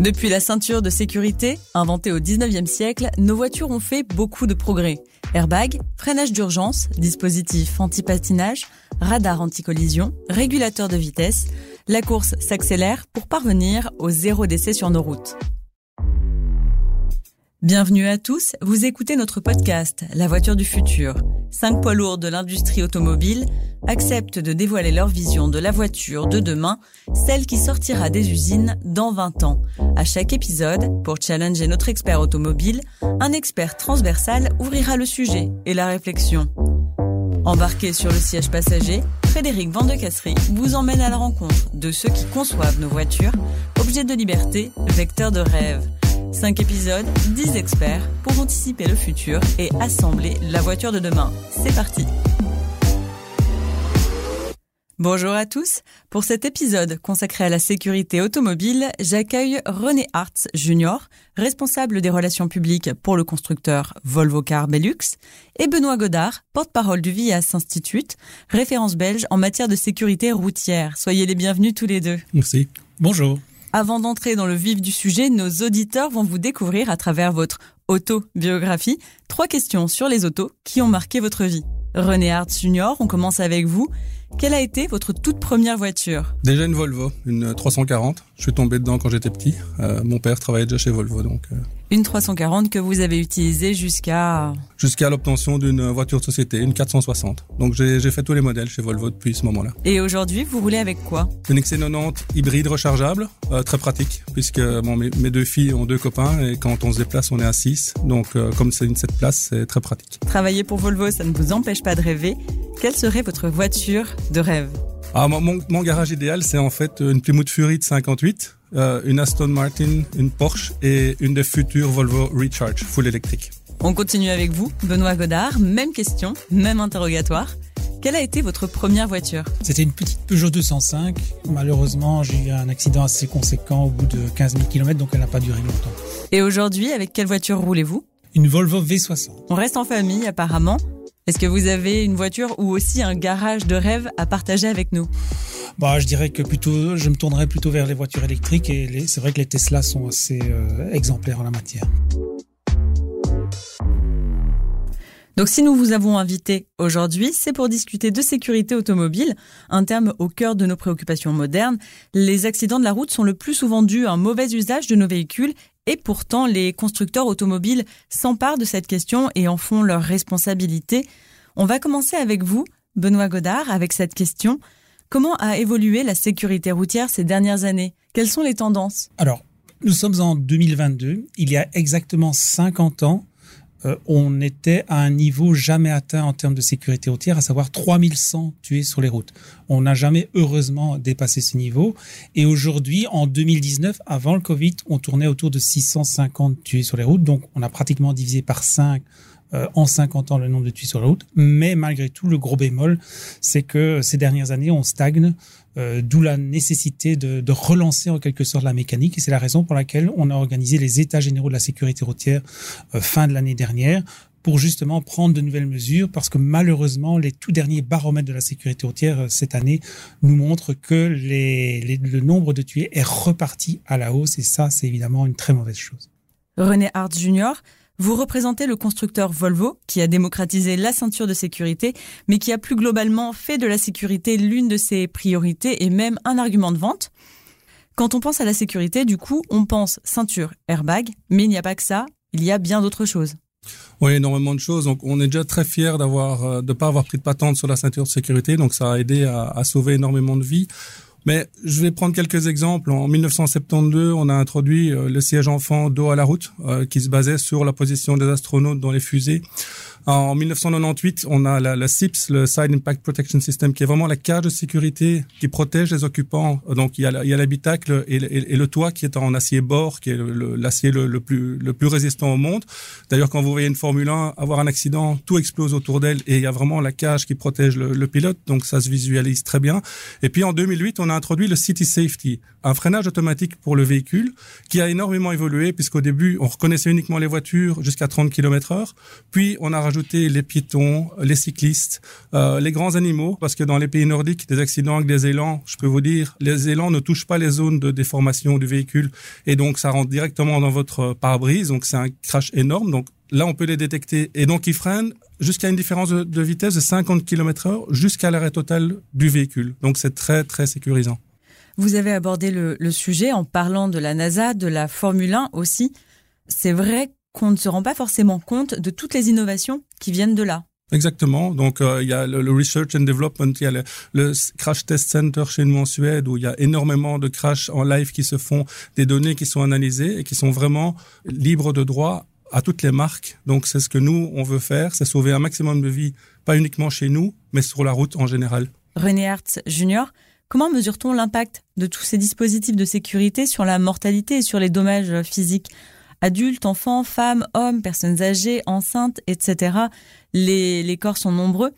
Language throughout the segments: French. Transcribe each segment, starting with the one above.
Depuis la ceinture de sécurité, inventée au 19e siècle, nos voitures ont fait beaucoup de progrès. Airbag, freinage d'urgence, dispositif anti-patinage, radar anti-collision, régulateur de vitesse, la course s'accélère pour parvenir au zéro décès sur nos routes. Bienvenue à tous, vous écoutez notre podcast La voiture du futur. Cinq poids lourds de l'industrie automobile acceptent de dévoiler leur vision de la voiture de demain, celle qui sortira des usines dans 20 ans. À chaque épisode, pour challenger notre expert automobile, un expert transversal ouvrira le sujet et la réflexion. Embarqué sur le siège passager, Frédéric Vandecasserie vous emmène à la rencontre de ceux qui conçoivent nos voitures, objets de liberté, vecteurs de rêve. 5 épisodes, 10 experts pour anticiper le futur et assembler la voiture de demain. C'est parti Bonjour à tous. Pour cet épisode consacré à la sécurité automobile, j'accueille René Hartz Jr., responsable des relations publiques pour le constructeur Volvo Car Belux, et Benoît Godard, porte-parole du VIAS Institute, référence belge en matière de sécurité routière. Soyez les bienvenus tous les deux. Merci. Bonjour. Avant d'entrer dans le vif du sujet, nos auditeurs vont vous découvrir à travers votre autobiographie trois questions sur les autos qui ont marqué votre vie. René Hartz Jr., on commence avec vous. Quelle a été votre toute première voiture? Déjà une Volvo, une 340. Je suis tombé dedans quand j'étais petit. Euh, mon père travaillait déjà chez Volvo, donc. Euh... Une 340 que vous avez utilisée jusqu'à Jusqu'à l'obtention d'une voiture de société, une 460. Donc j'ai fait tous les modèles chez Volvo depuis ce moment-là. Et aujourd'hui, vous roulez avec quoi? Une XC90 hybride rechargeable, euh, très pratique, puisque bon, mes, mes, deux filles ont deux copains et quand on se déplace, on est à 6. Donc euh, comme c'est une 7 places, c'est très pratique. Travailler pour Volvo, ça ne vous empêche pas de rêver. Quelle serait votre voiture de rêve? Ah, mon, mon, garage idéal, c'est en fait une Plymouth Fury de 58, euh, une Aston Martin, une Porsche et une des futures Volvo Recharge full électrique. On continue avec vous, Benoît Godard. Même question, même interrogatoire. Quelle a été votre première voiture? C'était une petite Peugeot 205. Malheureusement, j'ai eu un accident assez conséquent au bout de 15 000 km, donc elle n'a pas duré longtemps. Et aujourd'hui, avec quelle voiture roulez-vous? Une Volvo V60. On reste en famille apparemment. Est-ce que vous avez une voiture ou aussi un garage de rêve à partager avec nous? Bah, je dirais que plutôt, je me tournerais plutôt vers les voitures électriques et c'est vrai que les Tesla sont assez euh, exemplaires en la matière. Donc si nous vous avons invité aujourd'hui, c'est pour discuter de sécurité automobile, un terme au cœur de nos préoccupations modernes. Les accidents de la route sont le plus souvent dus à un mauvais usage de nos véhicules et pourtant, les constructeurs automobiles s'emparent de cette question et en font leur responsabilité. On va commencer avec vous, Benoît Godard, avec cette question. Comment a évolué la sécurité routière ces dernières années? Quelles sont les tendances? Alors, nous sommes en 2022. Il y a exactement 50 ans, euh, on était à un niveau jamais atteint en termes de sécurité routière, à savoir 3100 tués sur les routes. On n'a jamais heureusement dépassé ce niveau. Et aujourd'hui, en 2019, avant le Covid, on tournait autour de 650 tués sur les routes. Donc, on a pratiquement divisé par 5 euh, en 50 ans le nombre de tués sur la route. Mais malgré tout, le gros bémol, c'est que ces dernières années, on stagne, euh, d'où la nécessité de, relancer en quelque sorte la mécanique. Et c'est la raison pour laquelle on a organisé les États généraux de la sécurité routière euh, fin de l'année dernière pour justement prendre de nouvelles mesures parce que malheureusement les tout derniers baromètres de la sécurité routière cette année nous montrent que le nombre de tués est reparti à la hausse et ça c'est évidemment une très mauvaise chose. René Hart Jr. Vous représentez le constructeur Volvo, qui a démocratisé la ceinture de sécurité, mais qui a plus globalement fait de la sécurité l'une de ses priorités et même un argument de vente. Quand on pense à la sécurité, du coup, on pense ceinture, airbag, mais il n'y a pas que ça, il y a bien d'autres choses. Oui, énormément de choses. Donc, on est déjà très fiers d'avoir, de pas avoir pris de patente sur la ceinture de sécurité. Donc, ça a aidé à, à sauver énormément de vies. Mais je vais prendre quelques exemples. En 1972, on a introduit le siège enfant dos à la route, qui se basait sur la position des astronautes dans les fusées. En 1998, on a la, la, CIPS, le Side Impact Protection System, qui est vraiment la cage de sécurité qui protège les occupants. Donc il y a l'habitacle et, et, et, le toit qui est en acier bord, qui est l'acier le, le, plus, le plus résistant au monde. D'ailleurs, quand vous voyez une Formule 1 avoir un accident, tout explose autour d'elle et il y a vraiment la cage qui protège le, le, pilote. Donc ça se visualise très bien. Et puis en 2008, on a introduit le City Safety, un freinage automatique pour le véhicule qui a énormément évolué puisqu'au début, on reconnaissait uniquement les voitures jusqu'à 30 km heure. Puis on a rajouter les piétons, les cyclistes, euh, les grands animaux, parce que dans les pays nordiques, des accidents avec des élans, je peux vous dire, les élans ne touchent pas les zones de déformation du véhicule, et donc ça rentre directement dans votre pare-brise, donc c'est un crash énorme. Donc là, on peut les détecter, et donc ils freinent jusqu'à une différence de, vitesse de 50 km heure jusqu'à l'arrêt total du véhicule. Donc c'est très très sécurisant. Vous avez abordé le, le, sujet en parlant de la NASA, de la Formule 1 aussi. C'est vrai qu'on ne se rend pas forcément compte de toutes les innovations qui viennent de là. Exactement. Donc euh, il y a le, le, Research and Development, il y a le, le, Crash Test Center chez nous en Suède où il y a énormément de crashs en live qui se font, des données qui sont analysées et qui sont vraiment libres de droit à toutes les marques. Donc c'est ce que nous on veut faire, c'est sauver un maximum de vies, pas uniquement chez nous, mais sur la route en général. René Hertz Junior, comment mesure-t-on l'impact de tous ces dispositifs de sécurité sur la mortalité et sur les dommages physiques? Adultes, enfants, femmes, hommes, personnes âgées, enceintes, etc. Les, les corps sont nombreux.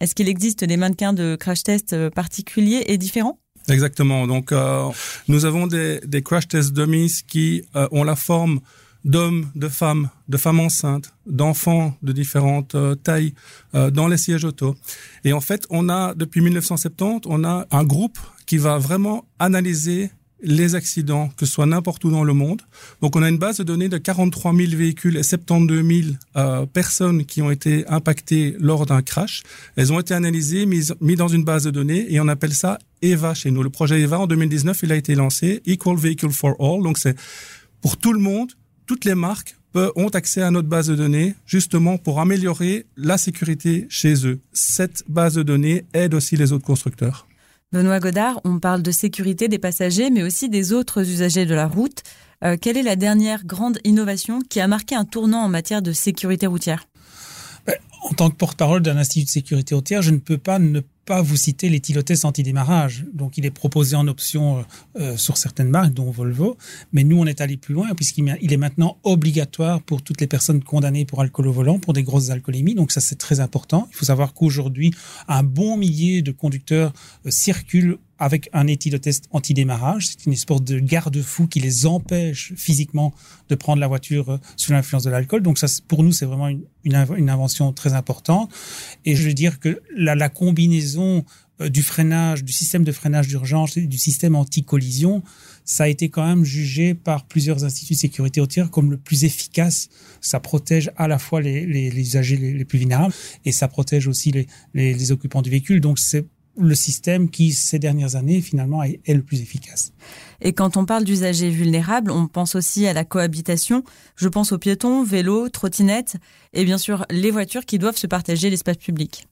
Est-ce qu'il existe des mannequins de crash test euh, particuliers et différents? Exactement. Donc, euh, nous avons des, des, crash test dummies qui euh, ont la forme d'hommes, de femmes, de femmes enceintes, d'enfants de différentes euh, tailles euh, dans les sièges auto. Et en fait, on a depuis 1970, on a un groupe qui va vraiment analyser les accidents, que ce soit n'importe où dans le monde. Donc on a une base de données de 43 000 véhicules et 72 000 euh, personnes qui ont été impactées lors d'un crash. Elles ont été analysées, mises, mises dans une base de données et on appelle ça EVA chez nous. Le projet EVA en 2019, il a été lancé, Equal Vehicle for All. Donc c'est pour tout le monde, toutes les marques ont accès à notre base de données justement pour améliorer la sécurité chez eux. Cette base de données aide aussi les autres constructeurs. Benoît Godard, on parle de sécurité des passagers, mais aussi des autres usagers de la route. Euh, quelle est la dernière grande innovation qui a marqué un tournant en matière de sécurité routière? En tant que porte-parole d'un institut de sécurité routière, je ne peux pas ne pas vous citer l'éthylotest anti-démarrage. Donc, il est proposé en option euh, sur certaines marques, dont Volvo. Mais nous, on est allé plus loin puisqu'il est maintenant obligatoire pour toutes les personnes condamnées pour alcool au volant, pour des grosses alcoolémies. Donc, ça, c'est très important. Il faut savoir qu'aujourd'hui, un bon millier de conducteurs euh, circulent avec un éthylotest anti-démarrage. C'est une espèce de garde-fou qui les empêche physiquement de prendre la voiture euh, sous l'influence de l'alcool. Donc ça, pour nous, c'est vraiment une, invention très importante. Et je veux dire que la, combinaison euh, du freinage, du système de freinage d'urgence, du système anti-collision, ça a été quand même jugé par plusieurs instituts de sécurité routière comme le plus efficace. Ça protège à la fois les, les, les usagers les, les, plus vulnérables et ça protège aussi les occupants du véhicule. Donc c'est le système qui, ces dernières années, finalement, est, le plus efficace. Et quand on parle d'usagers vulnérables, on pense aussi à la cohabitation. Je pense aux piétons, vélos, trottinettes et bien sûr les voitures qui doivent se partager l'espace public.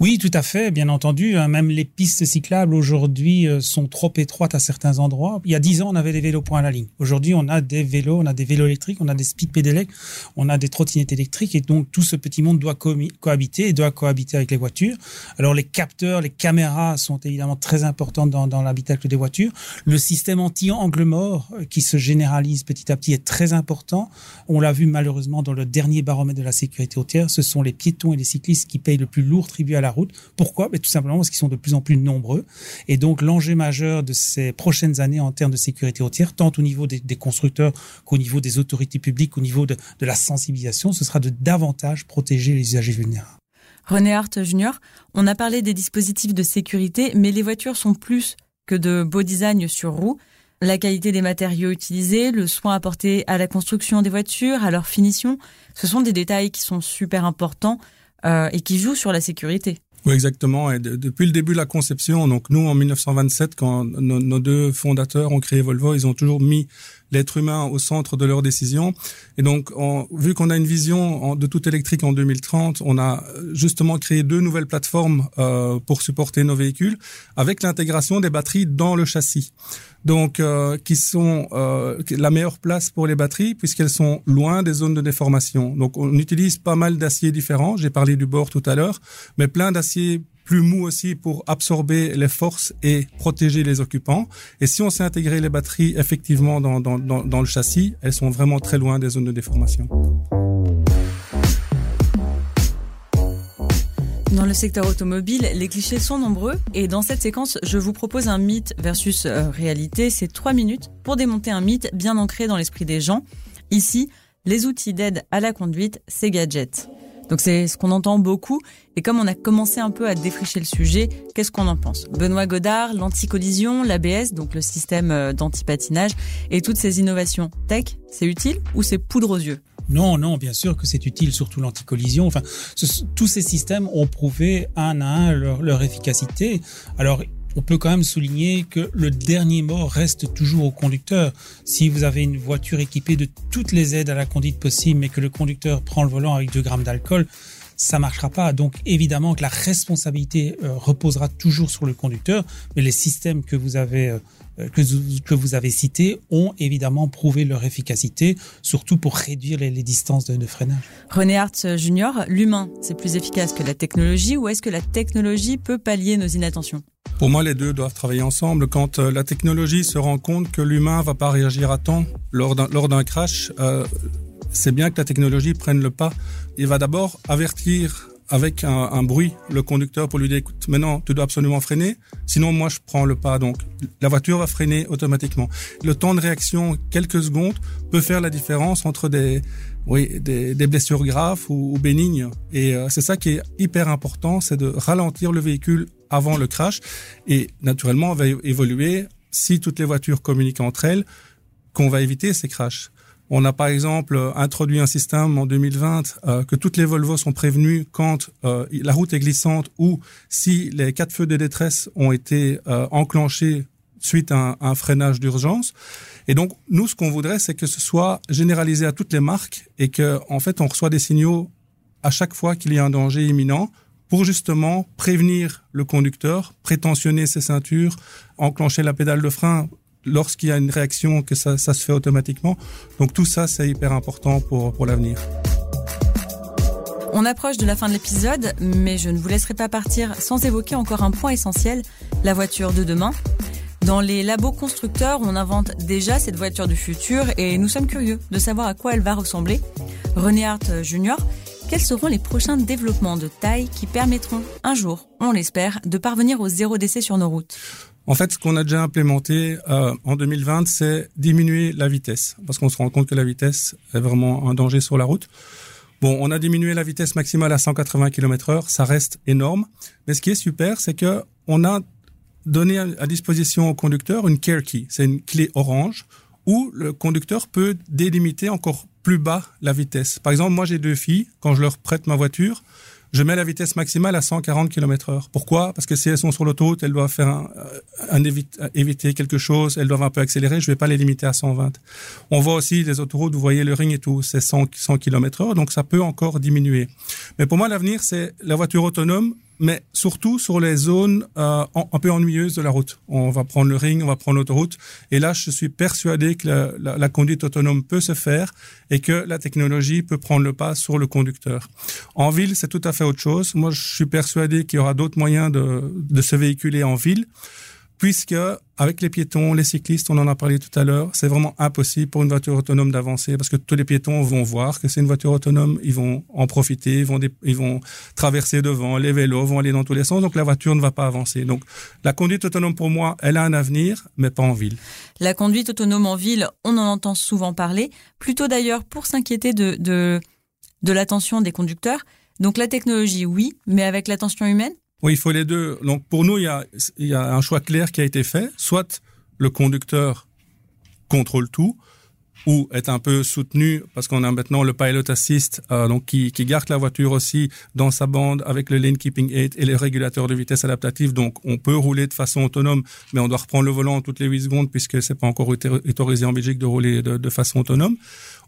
Oui, tout à fait, bien entendu. Hein. Même les pistes cyclables aujourd'hui euh, sont trop étroites à certains endroits. Il y a dix ans, on avait des vélos point à la ligne. Aujourd'hui, on a des vélos, on a des vélos électriques, on a des speed on a des trottinettes électriques et donc tout ce petit monde doit co cohabiter et doit cohabiter avec les voitures. Alors les capteurs, les caméras sont évidemment très importantes dans, dans l'habitacle des voitures. Le système anti-angle mort euh, qui se généralise petit à petit est très important. On l'a vu malheureusement dans le dernier baromètre de la sécurité routière. Ce sont les piétons et les cyclistes qui payent le plus lourd tributs à la route. Pourquoi? Mais Tout simplement parce qu'ils sont de plus en plus nombreux. Et donc l'enjeu majeur de ces prochaines années en termes de sécurité routière, tant au niveau des, constructeurs qu'au niveau des autorités publiques, au niveau de, la sensibilisation, ce sera de davantage protéger les usagers vulnérables. René Hart Junior, on a parlé des dispositifs de sécurité, mais les voitures sont plus que de beaux designs sur roues. La qualité des matériaux utilisés, le soin apporté à la construction des voitures, à leur finition, ce sont des détails qui sont super importants euh, et qui joue sur la sécurité. Oui, exactement. Et de, depuis le début de la conception, donc nous en 1927, quand nos deux fondateurs ont créé Volvo, ils ont toujours mis l'être humain au centre de leurs décisions. Et donc, on, vu qu'on a une vision de tout électrique en 2030, on a justement créé deux nouvelles plateformes euh, pour supporter nos véhicules avec l'intégration des batteries dans le châssis. Donc, euh, qui sont euh, la meilleure place pour les batteries puisqu'elles sont loin des zones de déformation. Donc, on utilise pas mal d'aciers différents. J'ai parlé du bord tout à l'heure, mais plein d'aciers plus mou aussi pour absorber les forces et protéger les occupants. Et si on sait intégrer les batteries effectivement dans, dans, le châssis, elles sont vraiment très loin des zones de déformation. Dans le secteur automobile, les clichés sont nombreux et dans cette séquence, je vous propose un mythe versus euh, réalité. C'est trois minutes pour démonter un mythe bien ancré dans l'esprit des gens. Ici, les outils d'aide à la conduite, ces gadgets. Donc c'est ce qu'on entend beaucoup. Et comme on a commencé un peu à défricher le sujet, qu'est-ce qu'on en pense? Benoît Godard, l'anticollision, l'ABS, donc le système euh, d'antipatinage, et toutes ces innovations tech, c'est utile ou c'est poudre aux yeux? Non, non, bien sûr que c'est utile, surtout l'anticollision. Enfin, tous ces systèmes ont prouvé un à un leur, leur efficacité. Alors, on peut quand même souligner que le dernier mot reste toujours au conducteur. Si vous avez une voiture équipée de toutes les aides à la conduite possibles, mais que le conducteur prend le volant avec 2 grammes d'alcool, ça marchera pas. Donc évidemment que la responsabilité euh, reposera toujours sur le conducteur, mais les systèmes que vous avez euh, que, que, vous avez cités ont évidemment prouvé leur efficacité, surtout pour réduire les, les distances de, de, freinage. René Hart euh, Junior, l'humain, c'est plus efficace que la technologie ou est-ce que la technologie peut pallier nos inattentions? Pour moi, les deux doivent travailler ensemble. Quand euh, la technologie se rend compte que l'humain va pas réagir à temps lors d'un lors d'un crash, euh, c'est bien que la technologie prenne le pas. Il va d'abord avertir avec un, un, bruit le conducteur pour lui dire écoute maintenant tu dois absolument freiner. Sinon moi je prends le pas. Donc la voiture va freiner automatiquement. Le temps de réaction quelques secondes peut faire la différence entre des oui des, des blessures graves ou, ou bénignes. Et euh, c'est ça qui est hyper important c'est de ralentir le véhicule avant le crash. Et naturellement on va évoluer. Si toutes les voitures communiquent entre elles qu'on va éviter ces crashs on a par exemple introduit un système en 2020 euh, que toutes les Volvo sont prévenues quand euh, la route est glissante ou si les quatre feux de détresse ont été euh, enclenchés suite à un, un freinage d'urgence. Et donc nous, ce qu'on voudrait, c'est que ce soit généralisé à toutes les marques et que en fait on reçoit des signaux à chaque fois qu'il y a un danger imminent pour justement prévenir le conducteur, prétentionner ses ceintures, enclencher la pédale de frein lorsqu'il y a une réaction, que ça, se fait automatiquement. Donc tout ça, c'est hyper important pour, pour l'avenir. On approche de la fin de l'épisode, mais je ne vous laisserai pas partir sans évoquer encore un point essentiel, la voiture de demain. Dans les labos constructeurs, on invente déjà cette voiture du futur et nous sommes curieux de savoir à quoi elle va ressembler. René Hart Junior, quels seront les prochains développements de taille qui permettront un jour, on l'espère, de parvenir au zéro décès sur nos routes? En fait, ce qu'on a déjà implémenté euh, en 2020, c'est diminuer la vitesse, parce qu'on se rend compte que la vitesse est vraiment un danger sur la route. Bon, on a diminué la vitesse maximale à 180 km/h, ça reste énorme. Mais ce qui est super, c'est que on a donné à disposition au conducteur une care key, c'est une clé orange où le conducteur peut délimiter encore plus bas la vitesse. Par exemple, moi j'ai deux filles, quand je leur prête ma voiture, je mets la vitesse maximale à 140 km heure. Pourquoi? Parce que si elles sont sur l'autoroute, elles doivent faire un, un évite, éviter quelque chose, elles doivent un peu accélérer, je vais pas les limiter à 120. On voit aussi les autoroutes, vous voyez le ring et tout, c'est 100, 100 km heure, donc ça peut encore diminuer. Mais pour moi, l'avenir, c'est la voiture autonome mais surtout sur les zones euh, un peu ennuyeuses de la route. On va prendre le ring, on va prendre l'autoroute, et là, je suis persuadé que la, la, la, conduite autonome peut se faire et que la technologie peut prendre le pas sur le conducteur. En ville, c'est tout à fait autre chose. Moi, je suis persuadé qu'il y aura d'autres moyens de, de se véhiculer en ville puisque avec les piétons, les cyclistes, on en a parlé tout à l'heure, c'est vraiment impossible pour une voiture autonome d'avancer parce que tous les piétons vont voir que c'est une voiture autonome, ils vont en profiter, ils vont, traverser devant, les vélos vont aller dans tous les sens, donc la voiture ne va pas avancer. Donc la conduite autonome pour moi, elle a un avenir, mais pas en ville. La conduite autonome en ville, on en entend souvent parler, plutôt d'ailleurs pour s'inquiéter de, de l'attention des conducteurs. Donc la technologie, oui, mais avec l'attention humaine oui, il faut les deux. Donc pour nous, il y a, il y a un choix clair qui a été fait. Soit le conducteur contrôle tout, ou est un peu soutenu parce qu'on a maintenant le pilot assist euh, donc qui, garde la voiture aussi dans sa bande avec le lane keeping aid et les régulateurs de vitesse adaptatif donc on peut rouler de façon autonome mais on doit reprendre le volant toutes les 8 secondes puisque c'est pas encore autorisé en Belgique de rouler de, de façon autonome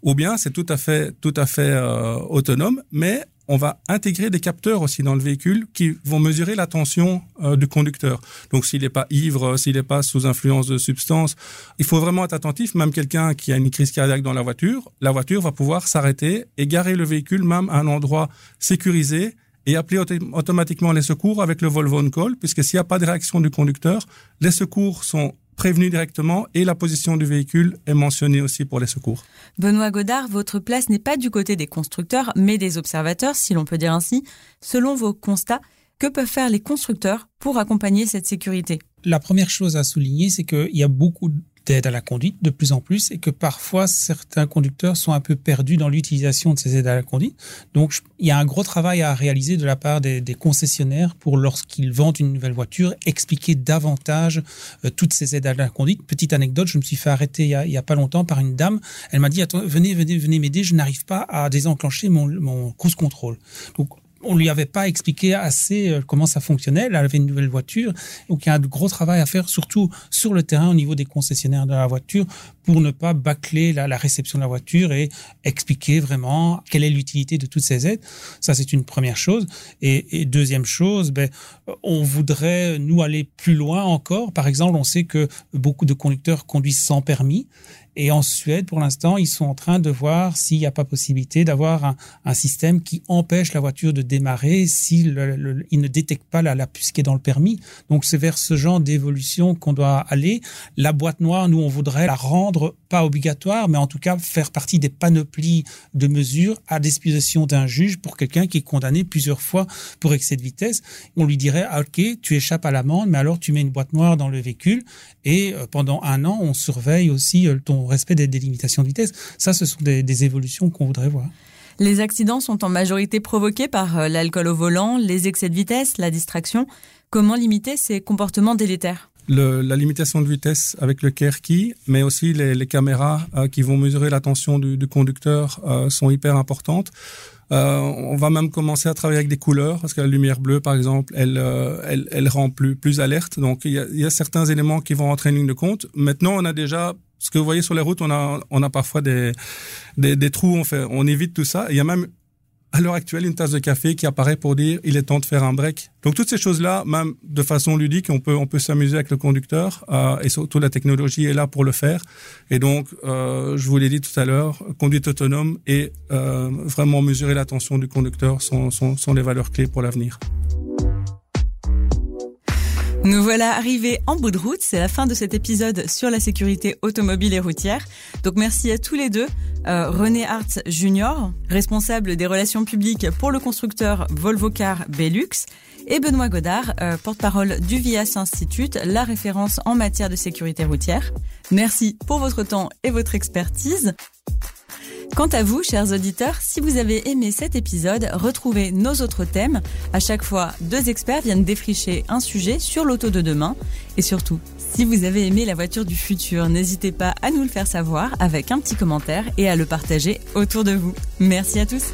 ou bien c'est tout à fait tout à fait euh, autonome mais on va intégrer des capteurs aussi dans le véhicule qui vont mesurer la tension euh, du conducteur. Donc s'il n'est pas ivre, s'il n'est pas sous influence de substances, il faut vraiment être attentif. Même quelqu'un qui a une crise cardiaque dans la voiture, la voiture va pouvoir s'arrêter et garer le véhicule même à un endroit sécurisé et appeler automatiquement les secours avec le Volvo on call, puisque s'il n'y a pas de réaction du conducteur, les secours sont prévenu directement et la position du véhicule est mentionnée aussi pour les secours. Benoît Godard, votre place n'est pas du côté des constructeurs, mais des observateurs, si l'on peut dire ainsi. Selon vos constats, que peuvent faire les constructeurs pour accompagner cette sécurité? La première chose à souligner, c'est qu'il y a beaucoup d'aide à la conduite de plus en plus et que parfois certains conducteurs sont un peu perdus dans l'utilisation de ces aides à la conduite. Donc il y a un gros travail à réaliser de la part des, concessionnaires pour lorsqu'ils vendent une nouvelle voiture expliquer davantage euh, toutes ces aides à la conduite. Petite anecdote, je me suis fait arrêter il y a, pas longtemps par une dame. Elle m'a dit Attends, venez venez venez m'aider, je n'arrive pas à désenclencher mon, mon cruise control. Donc on lui avait pas expliqué assez euh, comment ça fonctionnait. Elle avait une nouvelle voiture, donc il y a un gros travail à faire, surtout sur le terrain au niveau des concessionnaires de la voiture, pour ne pas bâcler la, réception de la voiture et expliquer vraiment quelle est l'utilité de toutes ces aides. Ça, c'est une première chose. Et, deuxième chose, ben, on voudrait nous aller plus loin encore. Par exemple, on sait que beaucoup de conducteurs conduisent sans permis. Et en Suède, pour l'instant, ils sont en train de voir s'il n'y a pas possibilité d'avoir un, système qui empêche la voiture de démarrer s'il ne détecte pas la, puce qui est dans le permis. Donc c'est vers ce genre d'évolution qu'on doit aller. La boîte noire, nous, on voudrait la rendre pas obligatoire, mais en tout cas faire partie des panoplies de mesures à disposition d'un juge pour quelqu'un qui est condamné plusieurs fois pour excès de vitesse. On lui dirait, ah, ok, tu échappes à l'amende, mais alors tu mets une boîte noire dans le véhicule et euh, pendant un an, on surveille aussi euh, ton respect des délimitations de vitesse. Ça, ce sont des, évolutions qu'on voudrait voir. Les accidents sont en majorité provoqués par euh, l'alcool au volant, les excès de vitesse, la distraction. Comment limiter ces comportements délétères? La limitation de vitesse avec le key, mais aussi les, caméras qui vont mesurer l'attention du, conducteur sont hyper importantes. Euh, on va même commencer à travailler avec des couleurs parce que la lumière bleue, par exemple, elle, euh, elle, elle, rend plus, plus alerte. Donc il y a, y a, certains éléments qui vont entrer en ligne de compte. Maintenant, on a déjà ce que vous voyez sur les routes, on a, on a parfois des, des, des trous. On fait, on évite tout ça. Il y a même à l'heure actuelle une tasse de café qui apparaît pour dire il est temps de faire un break. Donc toutes ces choses-là, même de façon ludique, on peut on peut s'amuser avec le conducteur euh, et surtout la technologie est là pour le faire. Et donc euh, je vous l'ai dit tout à l'heure, conduite autonome et euh, vraiment mesurer l'attention du conducteur sont, sont, sont les valeurs clés pour l'avenir. Nous voilà arrivés en bout de route. C'est la fin de cet épisode sur la sécurité automobile et routière. Donc merci à tous les deux. Euh, René Hart Junior, responsable des relations publiques pour le constructeur Volvo Car Belux, et Benoît Godard, euh, porte-parole du VIAS Institute, la référence en matière de sécurité routière. Merci pour votre temps et votre expertise. Quant à vous, chers auditeurs, si vous avez aimé cet épisode, retrouvez nos autres thèmes. À chaque fois, deux experts viennent défricher un sujet sur l'auto de demain. Et surtout, si vous avez aimé la voiture du futur, n'hésitez pas à nous le faire savoir avec un petit commentaire et à le partager autour de vous. Merci à tous.